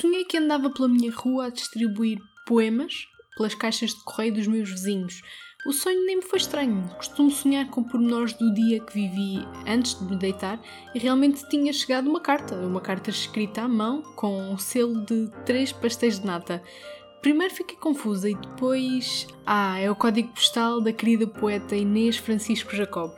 Sonhei que andava pela minha rua a distribuir poemas pelas caixas de correio dos meus vizinhos. O sonho nem me foi estranho. Costumo sonhar com pormenores do dia que vivi antes de me deitar e realmente tinha chegado uma carta, uma carta escrita à mão com um selo de três pastéis de nata. Primeiro fiquei confusa e depois. Ah, é o código postal da querida poeta Inês Francisco Jacob.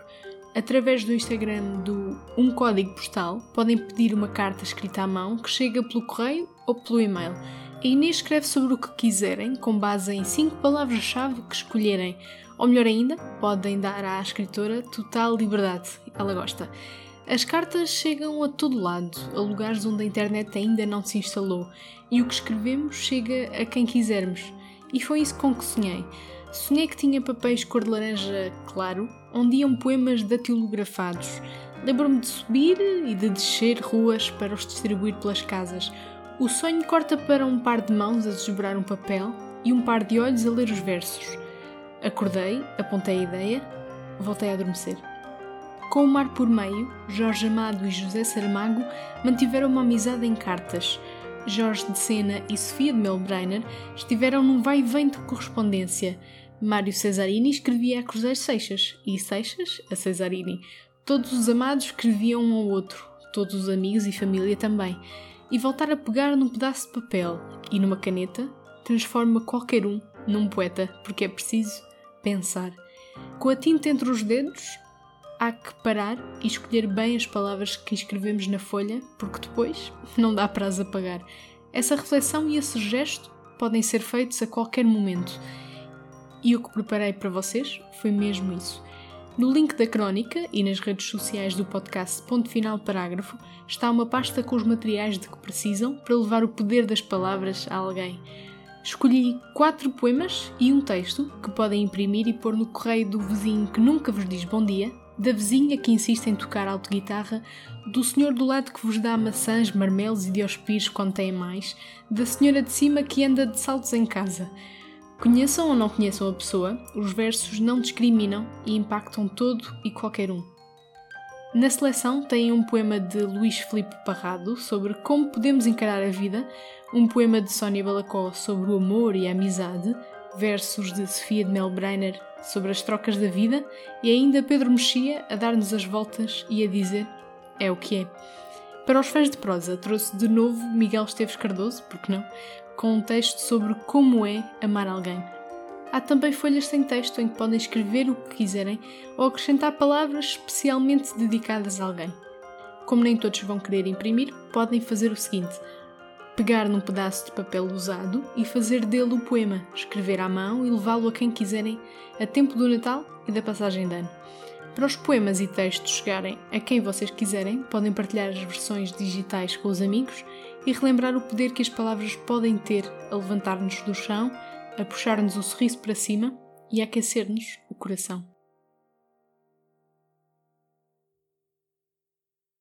Através do Instagram do Um Código Postal, podem pedir uma carta escrita à mão que chega pelo correio ou pelo e-mail. A Inês escreve sobre o que quiserem, com base em cinco palavras-chave que escolherem. Ou melhor ainda, podem dar à escritora total liberdade. Ela gosta. As cartas chegam a todo lado, a lugares onde a internet ainda não se instalou, e o que escrevemos chega a quem quisermos. E foi isso com que sonhei. Sonhei que tinha papéis cor de laranja claro, onde iam poemas datilografados. Lembro-me de subir e de descer ruas para os distribuir pelas casas. O sonho corta para um par de mãos a desdobrar um papel e um par de olhos a ler os versos. Acordei, apontei a ideia, voltei a adormecer. Com o mar por meio, Jorge Amado e José Saramago mantiveram uma amizade em cartas. Jorge de Sena e Sofia de Melbrenner estiveram num vai e vem de correspondência. Mário Cesarini escrevia a Cruzeiro Seixas e Seixas a Cesarini. Todos os amados escreviam um ao outro, todos os amigos e família também. E voltar a pegar num pedaço de papel e numa caneta transforma qualquer um num poeta, porque é preciso pensar. Com a tinta entre os dedos, há que parar e escolher bem as palavras que escrevemos na folha, porque depois não dá para as apagar. Essa reflexão e esse gesto podem ser feitos a qualquer momento. E o que preparei para vocês foi mesmo isso. No link da crónica e nas redes sociais do podcast Ponto Final Parágrafo está uma pasta com os materiais de que precisam para levar o poder das palavras a alguém. Escolhi quatro poemas e um texto que podem imprimir e pôr no correio do vizinho que nunca vos diz bom dia, da vizinha que insiste em tocar alto-guitarra, do senhor do lado que vos dá maçãs, marmelos e diospires quando tem mais, da senhora de cima que anda de saltos em casa. Conheçam ou não conheçam a pessoa, os versos não discriminam e impactam todo e qualquer um. Na seleção tem um poema de Luís Filipe Parrado sobre como podemos encarar a vida, um poema de Sónia Balacó sobre o amor e a amizade, versos de Sofia de Melbrenner sobre as trocas da vida e ainda Pedro Mexia a dar-nos as voltas e a dizer é o que é. Para os fãs de prosa, trouxe de novo Miguel Esteves Cardoso, porque não, com um texto sobre como é amar alguém. Há também folhas sem texto em que podem escrever o que quiserem ou acrescentar palavras especialmente dedicadas a alguém. Como nem todos vão querer imprimir, podem fazer o seguinte: pegar num pedaço de papel usado e fazer dele o poema, escrever à mão e levá-lo a quem quiserem a tempo do Natal e da passagem de ano. Para os poemas e textos chegarem a quem vocês quiserem, podem partilhar as versões digitais com os amigos e relembrar o poder que as palavras podem ter a levantar-nos do chão, a puxar-nos o sorriso para cima e a aquecer-nos o coração.